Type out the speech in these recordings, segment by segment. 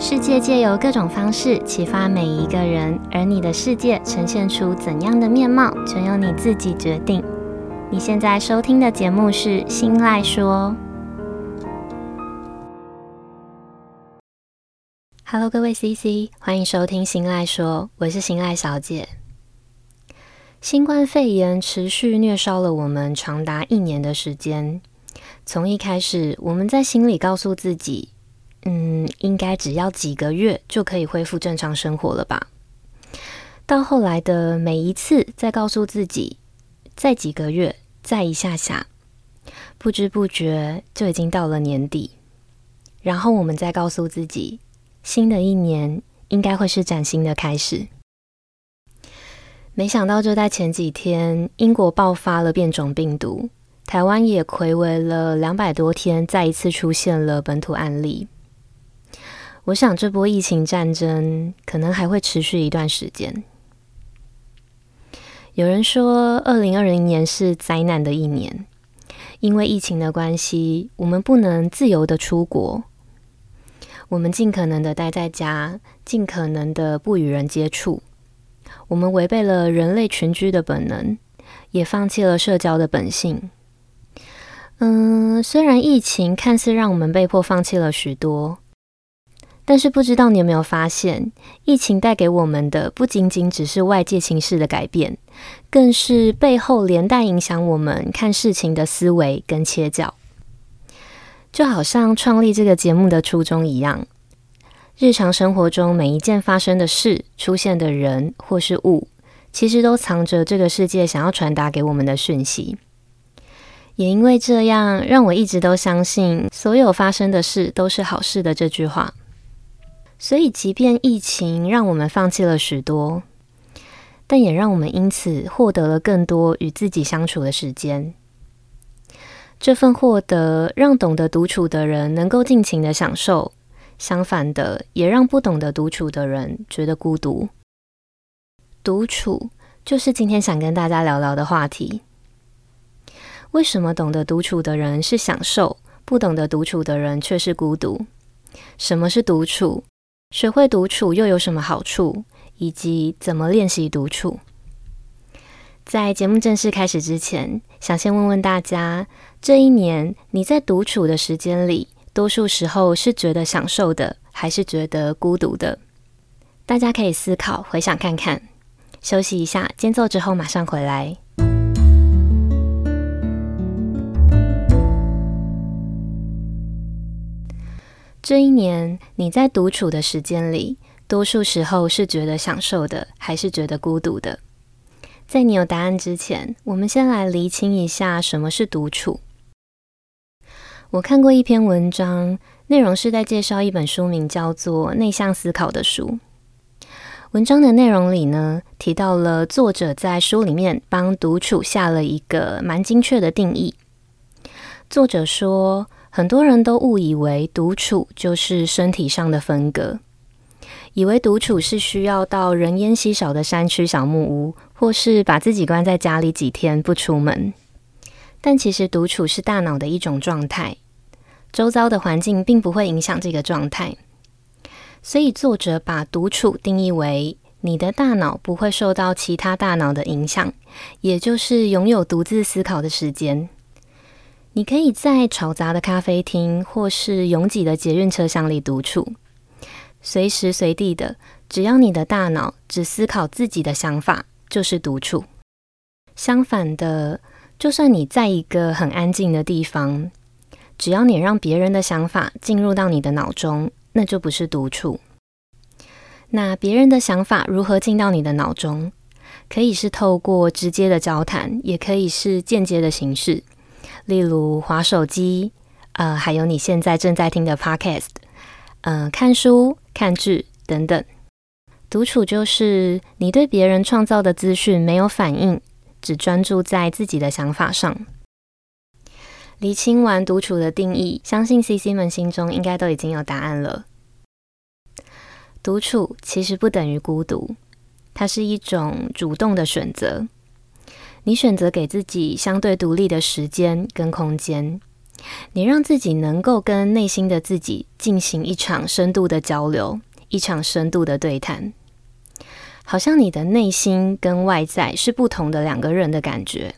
世界借由各种方式启发每一个人，而你的世界呈现出怎样的面貌，全由你自己决定。你现在收听的节目是《新赖说》。Hello，各位 CC，欢迎收听《新赖说》，我是新赖小姐。新冠肺炎持续虐烧了我们长达一年的时间。从一开始，我们在心里告诉自己。嗯，应该只要几个月就可以恢复正常生活了吧？到后来的每一次，再告诉自己，再几个月，再一下下，不知不觉就已经到了年底。然后我们再告诉自己，新的一年应该会是崭新的开始。没想到就在前几天，英国爆发了变种病毒，台湾也睽违了两百多天，再一次出现了本土案例。我想这波疫情战争可能还会持续一段时间。有人说，二零二零年是灾难的一年，因为疫情的关系，我们不能自由的出国，我们尽可能的待在家，尽可能的不与人接触，我们违背了人类群居的本能，也放弃了社交的本性。嗯，虽然疫情看似让我们被迫放弃了许多。但是不知道你有没有发现，疫情带给我们的不仅仅只是外界情势的改变，更是背后连带影响我们看事情的思维跟切角。就好像创立这个节目的初衷一样，日常生活中每一件发生的事、出现的人或是物，其实都藏着这个世界想要传达给我们的讯息。也因为这样，让我一直都相信，所有发生的事都是好事的这句话。所以，即便疫情让我们放弃了许多，但也让我们因此获得了更多与自己相处的时间。这份获得让懂得独处的人能够尽情的享受，相反的，也让不懂得独处的人觉得孤独。独处就是今天想跟大家聊聊的话题。为什么懂得独处的人是享受，不懂得独处的人却是孤独？什么是独处？学会独处又有什么好处？以及怎么练习独处？在节目正式开始之前，想先问问大家：这一年你在独处的时间里，多数时候是觉得享受的，还是觉得孤独的？大家可以思考、回想看看。休息一下，间奏之后马上回来。这一年，你在独处的时间里，多数时候是觉得享受的，还是觉得孤独的？在你有答案之前，我们先来厘清一下什么是独处。我看过一篇文章，内容是在介绍一本书名叫做《内向思考》的书。文章的内容里呢，提到了作者在书里面帮独处下了一个蛮精确的定义。作者说，很多人都误以为独处就是身体上的分隔，以为独处是需要到人烟稀少的山区小木屋，或是把自己关在家里几天不出门。但其实独处是大脑的一种状态，周遭的环境并不会影响这个状态。所以作者把独处定义为你的大脑不会受到其他大脑的影响，也就是拥有独自思考的时间。你可以在吵杂的咖啡厅或是拥挤的捷运车厢里独处，随时随地的，只要你的大脑只思考自己的想法，就是独处。相反的，就算你在一个很安静的地方，只要你让别人的想法进入到你的脑中，那就不是独处。那别人的想法如何进到你的脑中？可以是透过直接的交谈，也可以是间接的形式。例如划手机，呃，还有你现在正在听的 Podcast，呃，看书、看剧等等。独处就是你对别人创造的资讯没有反应，只专注在自己的想法上。厘清完独处的定义，相信 CC 们心中应该都已经有答案了。独处其实不等于孤独，它是一种主动的选择。你选择给自己相对独立的时间跟空间，你让自己能够跟内心的自己进行一场深度的交流，一场深度的对谈，好像你的内心跟外在是不同的两个人的感觉。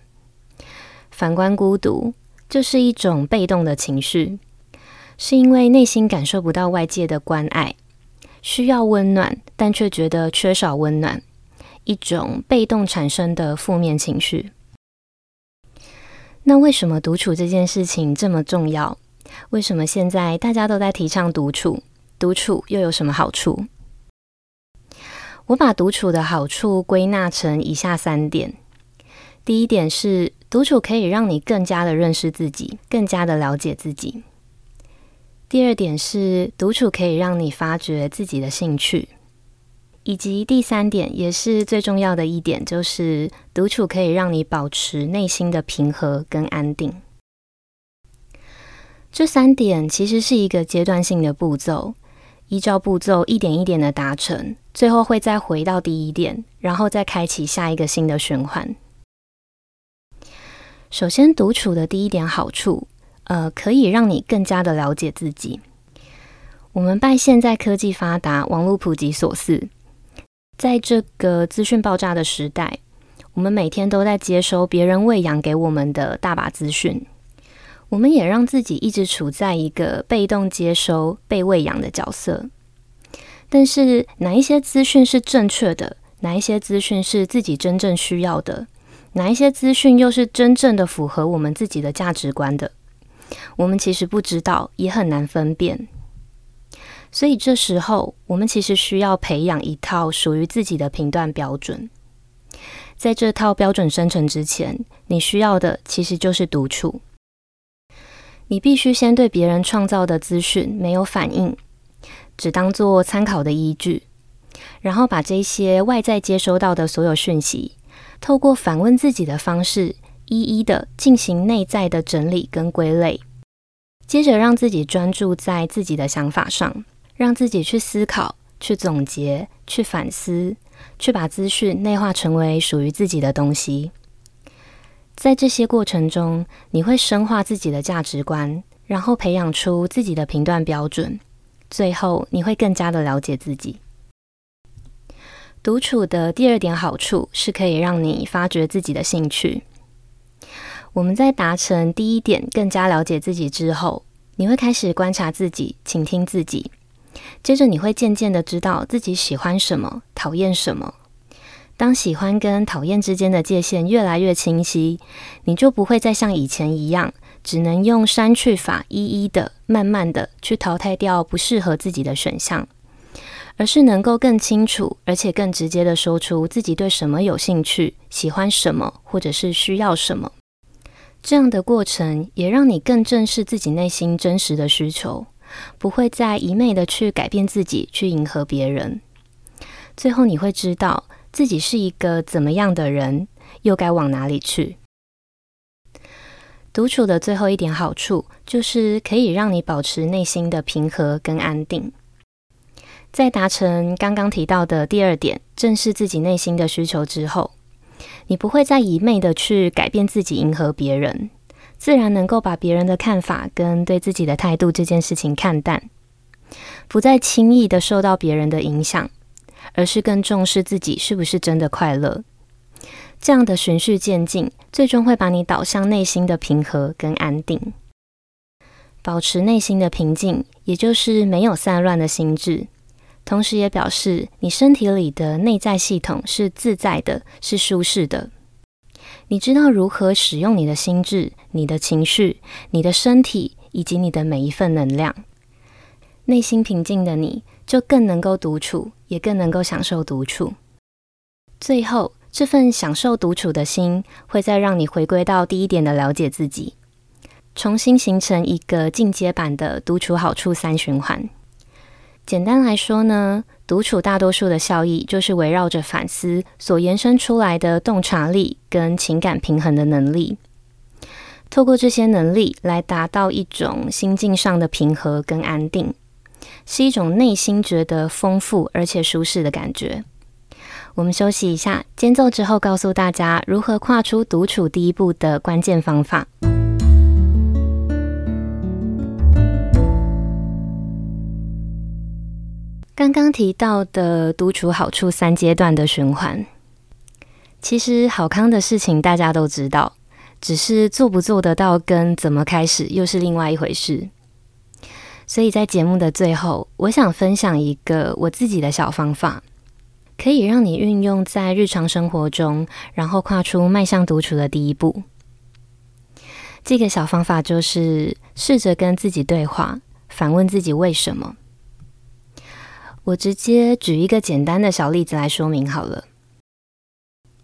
反观孤独，就是一种被动的情绪，是因为内心感受不到外界的关爱，需要温暖，但却觉得缺少温暖，一种被动产生的负面情绪。那为什么独处这件事情这么重要？为什么现在大家都在提倡独处？独处又有什么好处？我把独处的好处归纳成以下三点。第一点是，独处可以让你更加的认识自己，更加的了解自己。第二点是，独处可以让你发掘自己的兴趣。以及第三点，也是最重要的一点，就是独处可以让你保持内心的平和跟安定。这三点其实是一个阶段性的步骤，依照步骤一点一点的达成，最后会再回到第一点，然后再开启下一个新的循环。首先，独处的第一点好处，呃，可以让你更加的了解自己。我们拜现在科技发达、网络普及所赐。在这个资讯爆炸的时代，我们每天都在接收别人喂养给我们的大把资讯，我们也让自己一直处在一个被动接收、被喂养的角色。但是，哪一些资讯是正确的？哪一些资讯是自己真正需要的？哪一些资讯又是真正的符合我们自己的价值观的？我们其实不知道，也很难分辨。所以这时候，我们其实需要培养一套属于自己的评断标准。在这套标准生成之前，你需要的其实就是独处。你必须先对别人创造的资讯没有反应，只当做参考的依据，然后把这些外在接收到的所有讯息，透过反问自己的方式，一一的进行内在的整理跟归类，接着让自己专注在自己的想法上。让自己去思考、去总结、去反思，去把资讯内化成为属于自己的东西。在这些过程中，你会深化自己的价值观，然后培养出自己的评断标准。最后，你会更加的了解自己。独处的第二点好处是可以让你发掘自己的兴趣。我们在达成第一点，更加了解自己之后，你会开始观察自己，倾听自己。接着你会渐渐的知道自己喜欢什么，讨厌什么。当喜欢跟讨厌之间的界限越来越清晰，你就不会再像以前一样，只能用删去法，一一的、慢慢的去淘汰掉不适合自己的选项，而是能够更清楚，而且更直接的说出自己对什么有兴趣，喜欢什么，或者是需要什么。这样的过程也让你更正视自己内心真实的需求。不会再一昧的去改变自己，去迎合别人。最后你会知道自己是一个怎么样的人，又该往哪里去。独处的最后一点好处，就是可以让你保持内心的平和跟安定。在达成刚刚提到的第二点，正视自己内心的需求之后，你不会再一昧的去改变自己，迎合别人。自然能够把别人的看法跟对自己的态度这件事情看淡，不再轻易的受到别人的影响，而是更重视自己是不是真的快乐。这样的循序渐进，最终会把你导向内心的平和跟安定。保持内心的平静，也就是没有散乱的心智，同时也表示你身体里的内在系统是自在的，是舒适的。你知道如何使用你的心智、你的情绪、你的身体以及你的每一份能量。内心平静的你，就更能够独处，也更能够享受独处。最后，这份享受独处的心，会再让你回归到第一点的了解自己，重新形成一个进阶版的独处好处三循环。简单来说呢，独处大多数的效益就是围绕着反思所延伸出来的洞察力跟情感平衡的能力，透过这些能力来达到一种心境上的平和跟安定，是一种内心觉得丰富而且舒适的感觉。我们休息一下，间奏之后告诉大家如何跨出独处第一步的关键方法。刚刚提到的独处好处三阶段的循环，其实好康的事情大家都知道，只是做不做得到跟怎么开始又是另外一回事。所以在节目的最后，我想分享一个我自己的小方法，可以让你运用在日常生活中，然后跨出迈向独处的第一步。这个小方法就是试着跟自己对话，反问自己为什么。我直接举一个简单的小例子来说明好了。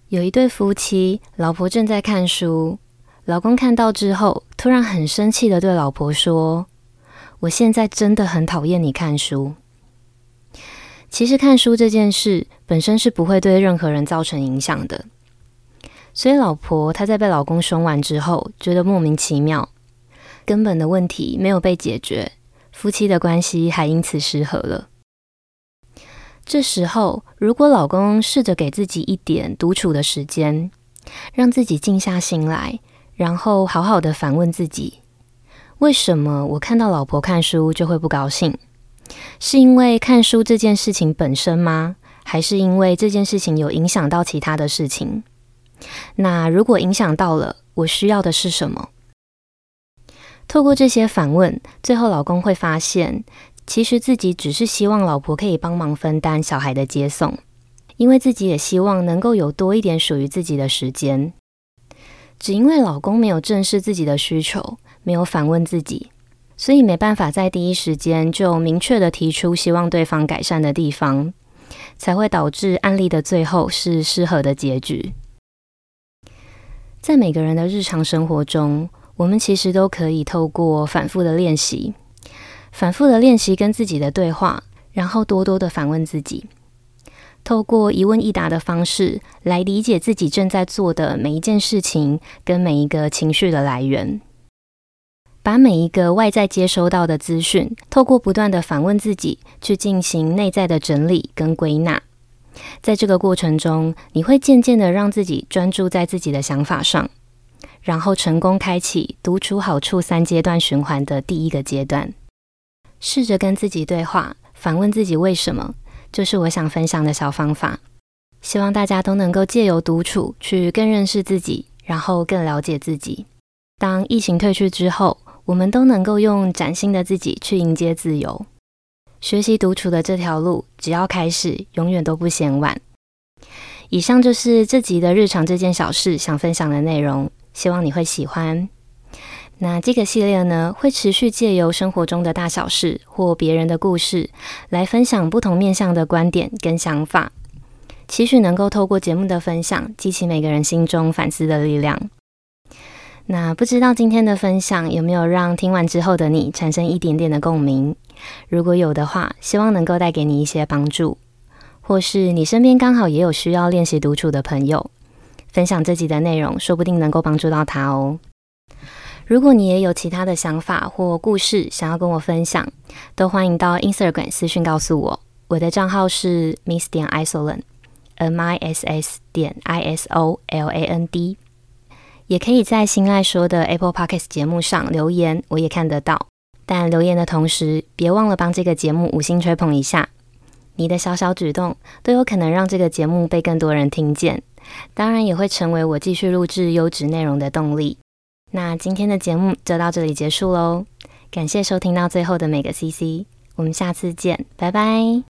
有一对夫妻，老婆正在看书，老公看到之后，突然很生气地对老婆说：“我现在真的很讨厌你看书。”其实看书这件事本身是不会对任何人造成影响的，所以老婆她在被老公凶完之后，觉得莫名其妙，根本的问题没有被解决，夫妻的关系还因此失和了。这时候，如果老公试着给自己一点独处的时间，让自己静下心来，然后好好的反问自己：为什么我看到老婆看书就会不高兴？是因为看书这件事情本身吗？还是因为这件事情有影响到其他的事情？那如果影响到了，我需要的是什么？透过这些反问，最后老公会发现，其实自己只是希望老婆可以帮忙分担小孩的接送，因为自己也希望能够有多一点属于自己的时间。只因为老公没有正视自己的需求，没有反问自己，所以没办法在第一时间就明确地提出希望对方改善的地方，才会导致案例的最后是失和的结局。在每个人的日常生活中，我们其实都可以透过反复的练习。反复的练习跟自己的对话，然后多多的反问自己，透过一问一答的方式来理解自己正在做的每一件事情跟每一个情绪的来源，把每一个外在接收到的资讯，透过不断的反问自己，去进行内在的整理跟归纳。在这个过程中，你会渐渐的让自己专注在自己的想法上，然后成功开启独处好处三阶段循环的第一个阶段。试着跟自己对话，反问自己为什么，就是我想分享的小方法。希望大家都能够借由独处去更认识自己，然后更了解自己。当疫情退去之后，我们都能够用崭新的自己去迎接自由。学习独处的这条路，只要开始，永远都不嫌晚。以上就是这集的日常这件小事想分享的内容，希望你会喜欢。那这个系列呢，会持续借由生活中的大小事或别人的故事，来分享不同面向的观点跟想法，期许能够透过节目的分享，激起每个人心中反思的力量。那不知道今天的分享有没有让听完之后的你产生一点点的共鸣？如果有的话，希望能够带给你一些帮助，或是你身边刚好也有需要练习独处的朋友，分享这集的内容，说不定能够帮助到他哦。如果你也有其他的想法或故事想要跟我分享，都欢迎到 Instagram 私讯告诉我。我的账号是 Miss 点 Isoland，M I S S 点 I S O L A N D。也可以在新赖说的 Apple Podcast 节目上留言，我也看得到。但留言的同时，别忘了帮这个节目五星吹捧一下。你的小小举动都有可能让这个节目被更多人听见，当然也会成为我继续录制优质内容的动力。那今天的节目就到这里结束喽，感谢收听到最后的每个 CC，我们下次见，拜拜。